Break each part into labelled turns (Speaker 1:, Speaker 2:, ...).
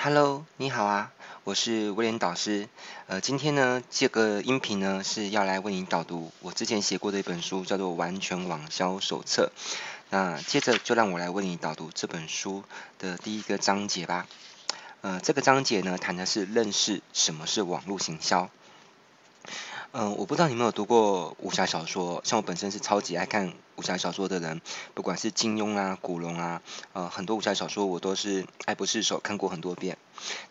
Speaker 1: Hello，你好啊，我是威廉导师。呃，今天呢，这个音频呢是要来为你导读我之前写过的一本书，叫做《完全网销手册》。那接着就让我来为你导读这本书的第一个章节吧。呃，这个章节呢谈的是认识什么是网络行销。嗯，我不知道你有没有读过武侠小说，像我本身是超级爱看武侠小说的人，不管是金庸啊、古龙啊，呃，很多武侠小说我都是爱不释手，看过很多遍。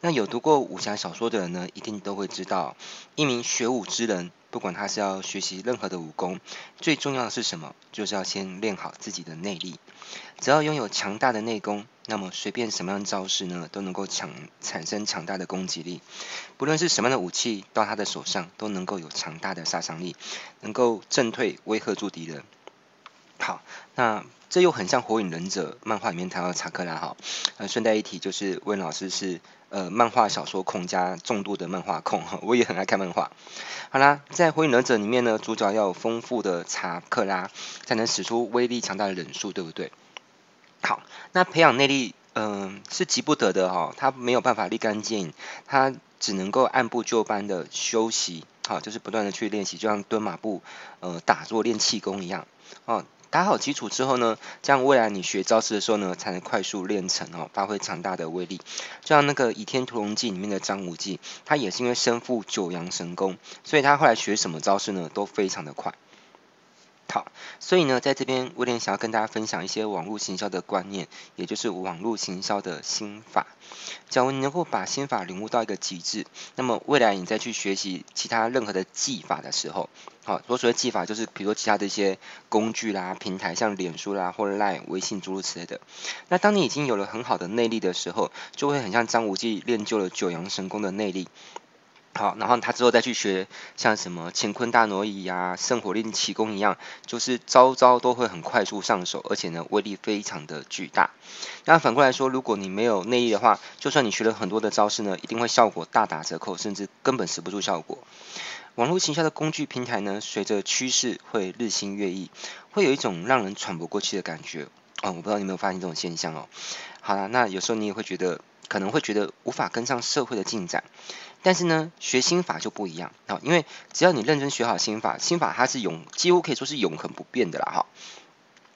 Speaker 1: 那有读过武侠小说的人呢，一定都会知道，一名学武之人，不管他是要学习任何的武功，最重要的是什么？就是要先练好自己的内力。只要拥有强大的内功，那么随便什么样的招式呢，都能够强产生强大的攻击力。不论是什么样的武器到他的手上，都能够有强大的杀伤力，能够震退、威吓住敌人。好，那这又很像《火影忍者》漫画里面谈到的查克拉哈。呃，顺带一提，就是温老师是呃漫画小说控加重度的漫画控，我也很爱看漫画。好啦，在《火影忍者》里面呢，主角要有丰富的查克拉，才能使出威力强大的忍术，对不对？好，那培养内力，嗯、是急不得的哈、哦，他没有办法立竿见影，他只能够按部就班的休息，好，就是不断的去练习，就像蹲马步，呃，打坐练气功一样，哦，打好基础之后呢，这样未来你学招式的时候呢，才能快速练成哦，发挥强大的威力。就像那个《倚天屠龙记》里面的张无忌，他也是因为身负九阳神功，所以他后来学什么招式呢，都非常的快。好，所以呢，在这边威廉想要跟大家分享一些网络行销的观念，也就是网络行销的心法。假如你能够把心法领悟到一个极致，那么未来你再去学习其他任何的技法的时候，好，我所谓技法就是比如说其他的一些工具啦、平台，像脸书啦或者 Line、微信诸如此类的。那当你已经有了很好的内力的时候，就会很像张无忌练就了九阳神功的内力。好，然后他之后再去学像什么乾坤大挪移呀、圣火令奇功一样，就是招招都会很快速上手，而且呢威力非常的巨大。那反过来说，如果你没有内力的话，就算你学了很多的招式呢，一定会效果大打折扣，甚至根本使不出效果。网络行销的工具平台呢，随着趋势会日新月异，会有一种让人喘不过气的感觉。哦，我不知道你有没有发现这种现象哦。好了，那有时候你也会觉得，可能会觉得无法跟上社会的进展。但是呢，学心法就不一样啊，因为只要你认真学好心法，心法它是永几乎可以说是永恒不变的啦哈。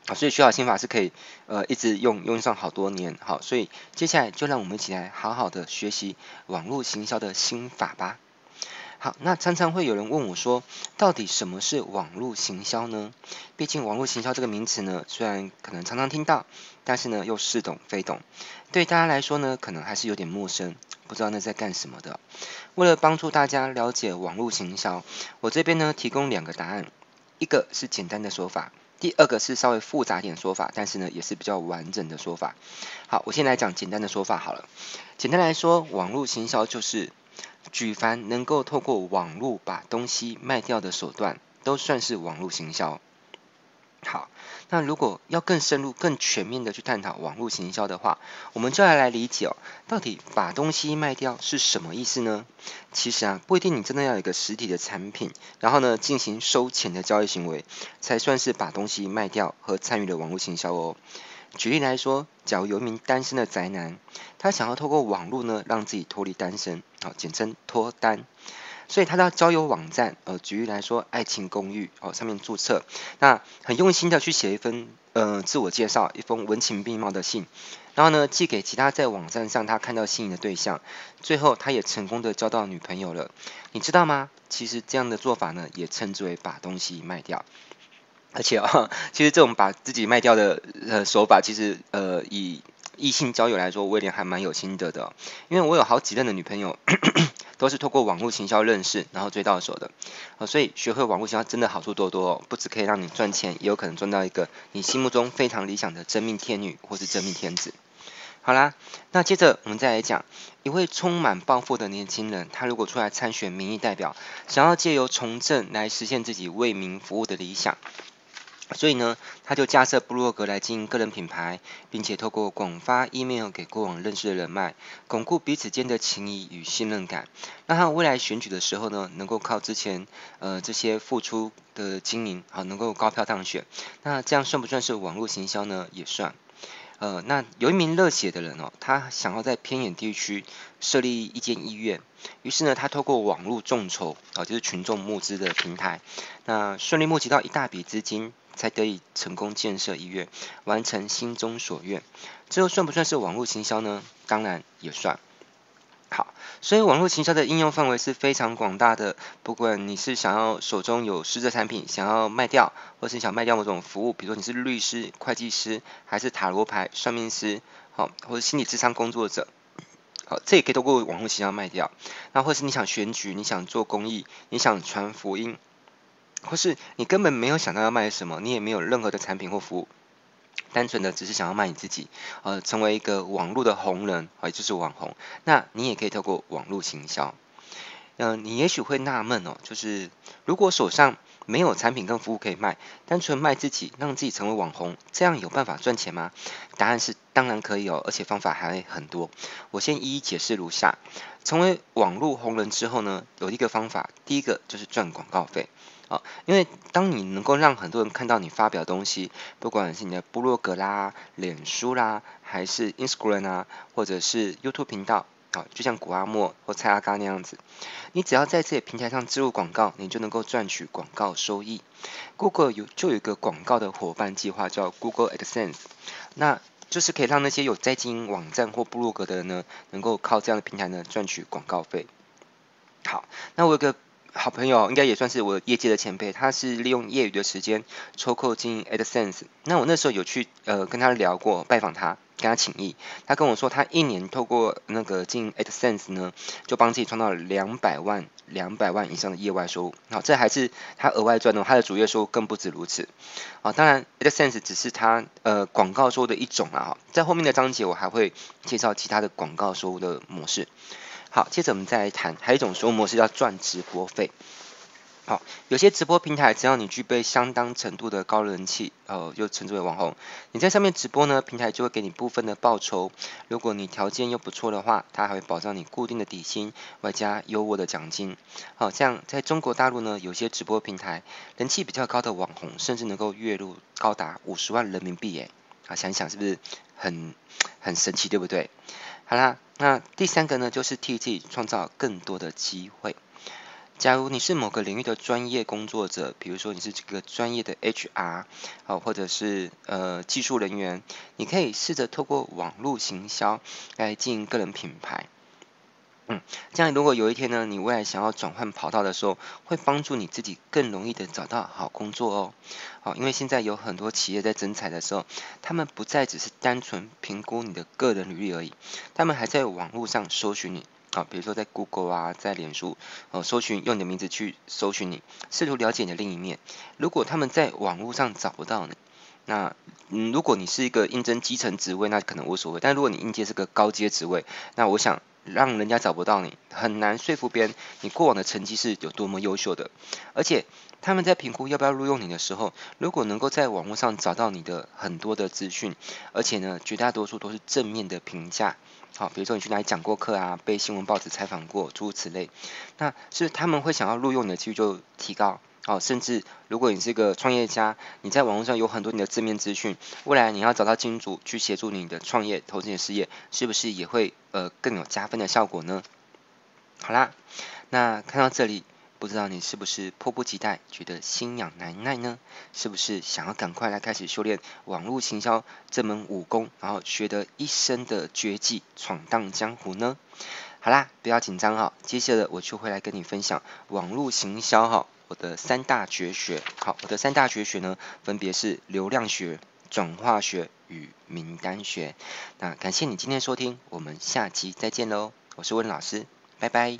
Speaker 1: 好，所以学好心法是可以呃一直用用上好多年。好，所以接下来就让我们一起来好好的学习网络行销的心法吧。好，那常常会有人问我说，到底什么是网络行销呢？毕竟网络行销这个名词呢，虽然可能常常听到，但是呢又似懂非懂，对大家来说呢，可能还是有点陌生。不知道那在干什么的。为了帮助大家了解网络行销，我这边呢提供两个答案，一个是简单的说法，第二个是稍微复杂点说法，但是呢也是比较完整的说法。好，我先来讲简单的说法好了。简单来说，网络行销就是举凡能够透过网络把东西卖掉的手段，都算是网络行销。好，那如果要更深入、更全面的去探讨网络行销的话，我们就要来理解哦，到底把东西卖掉是什么意思呢？其实啊，不一定你真的要有一个实体的产品，然后呢进行收钱的交易行为，才算是把东西卖掉和参与了网络行销哦。举例来说，假如有一名单身的宅男，他想要透过网络呢让自己脱离单身，好，简称脱单。所以他到交友网站，呃，举例来说，爱情公寓哦，上面注册，那很用心的去写一封，呃，自我介绍，一封文情并茂的信，然后呢，寄给其他在网站上他看到心仪的对象，最后他也成功的交到女朋友了。你知道吗？其实这样的做法呢，也称之为把东西卖掉。而且啊、其实这种把自己卖掉的呃手法，其实呃以异性交友来说，威廉还蛮有心得的，因为我有好几任的女朋友。都是透过网络行销认识，然后追到手的，呃，所以学会网络行销真的好处多多哦，不只可以让你赚钱，也有可能赚到一个你心目中非常理想的真命天女或是真命天子。好啦，那接着我们再来讲，一位充满抱负的年轻人，他如果出来参选民意代表，想要借由从政来实现自己为民服务的理想。所以呢，他就架设部落格来经营个人品牌，并且透过广发 email 给过往认识的人脉，巩固彼此间的情谊与信任感，让他未来选举的时候呢，能够靠之前呃这些付出的经营，好能够高票当选。那这样算不算是网络行销呢？也算。呃，那有一名热血的人哦，他想要在偏远地区设立一间医院，于是呢，他透过网络众筹啊，就是群众募资的平台，那顺利募集到一大笔资金，才得以成功建设医院，完成心中所愿。这又算不算是网络行销呢？当然也算。好，所以网络行销的应用范围是非常广大的。不管你是想要手中有实质产品想要卖掉，或是你想卖掉某种服务，比如说你是律师、会计师，还是塔罗牌算命师，好，或者心理咨商工作者，好，这也可以通过网络行销卖掉。那或是你想选举，你想做公益，你想传福音，或是你根本没有想到要卖什么，你也没有任何的产品或服务。单纯的只是想要卖你自己，呃，成为一个网络的红人，也就是网红。那你也可以透过网络行销。嗯、你也许会纳闷哦，就是如果手上没有产品跟服务可以卖，单纯卖自己，让自己成为网红，这样有办法赚钱吗？答案是当然可以哦，而且方法还很多。我先一一解释如下：成为网络红人之后呢，有一个方法，第一个就是赚广告费。啊，因为当你能够让很多人看到你发表的东西，不管是你的部落格啦、脸书啦，还是 Instagram 啊，或者是 YouTube 频道，啊，就像谷阿莫或蔡阿嘎那样子，你只要在这些平台上置入广告，你就能够赚取广告收益。Google 有就有一个广告的伙伴计划叫 Google AdSense，那就是可以让那些有在经营网站或部落格的人呢，能够靠这样的平台呢赚取广告费。好，那我有个。好朋友应该也算是我业界的前辈，他是利用业余的时间抽空经营 AdSense。那我那时候有去呃跟他聊过，拜访他，跟他请益。他跟我说，他一年透过那个经营 AdSense 呢，就帮自己创造了两百万、两百万以上的业外收入。好，这还是他额外赚的，他的主业收入更不止如此。啊，当然 AdSense 只是他呃广告收入的一种啊。在后面的章节我还会介绍其他的广告收入的模式。好，接着我们再来谈，还有一种收入模式叫赚直播费。好，有些直播平台只要你具备相当程度的高人气，呃，又称之为网红，你在上面直播呢，平台就会给你部分的报酬。如果你条件又不错的话，它还会保障你固定的底薪，外加优渥的奖金。好，像在中国大陆呢，有些直播平台人气比较高的网红，甚至能够月入高达五十万人民币耶。啊，想想是不是很很神奇，对不对？好啦，那第三个呢，就是替自己创造更多的机会。假如你是某个领域的专业工作者，比如说你是这个专业的 HR，好，或者是呃技术人员，你可以试着透过网络行销来经营个人品牌。嗯，这样如果有一天呢，你未来想要转换跑道的时候，会帮助你自己更容易的找到好工作哦。好，因为现在有很多企业在征才的时候，他们不再只是单纯评估你的个人履历而已，他们还在网络上搜寻你。啊，比如说在 Google 啊，在脸书，哦，搜寻用你的名字去搜寻你，试图了解你的另一面。如果他们在网络上找不到你，那嗯，如果你是一个应征基层职位，那可能无所谓。但如果你应届是个高阶职位，那我想。让人家找不到你，很难说服别人你过往的成绩是有多么优秀的。而且他们在评估要不要录用你的时候，如果能够在网络上找到你的很多的资讯，而且呢，绝大多数都是正面的评价，好，比如说你去哪里讲过课啊，被新闻报纸采访过，诸如此类，那是他们会想要录用你的几率就提高。哦，甚至如果你是个创业家，你在网络上有很多你的正面资讯，未来你要找到金主去协助你的创业、投资你的事业，是不是也会呃更有加分的效果呢？好啦，那看到这里，不知道你是不是迫不及待，觉得心痒难耐呢？是不是想要赶快来开始修炼网络行销这门武功，然后学得一身的绝技，闯荡江湖呢？好啦，不要紧张哈，接下来我就会来跟你分享网络行销哈。我的三大绝学，好，我的三大绝学呢，分别是流量学、转化学与名单学。那感谢你今天收听，我们下期再见喽，我是温老师，拜拜。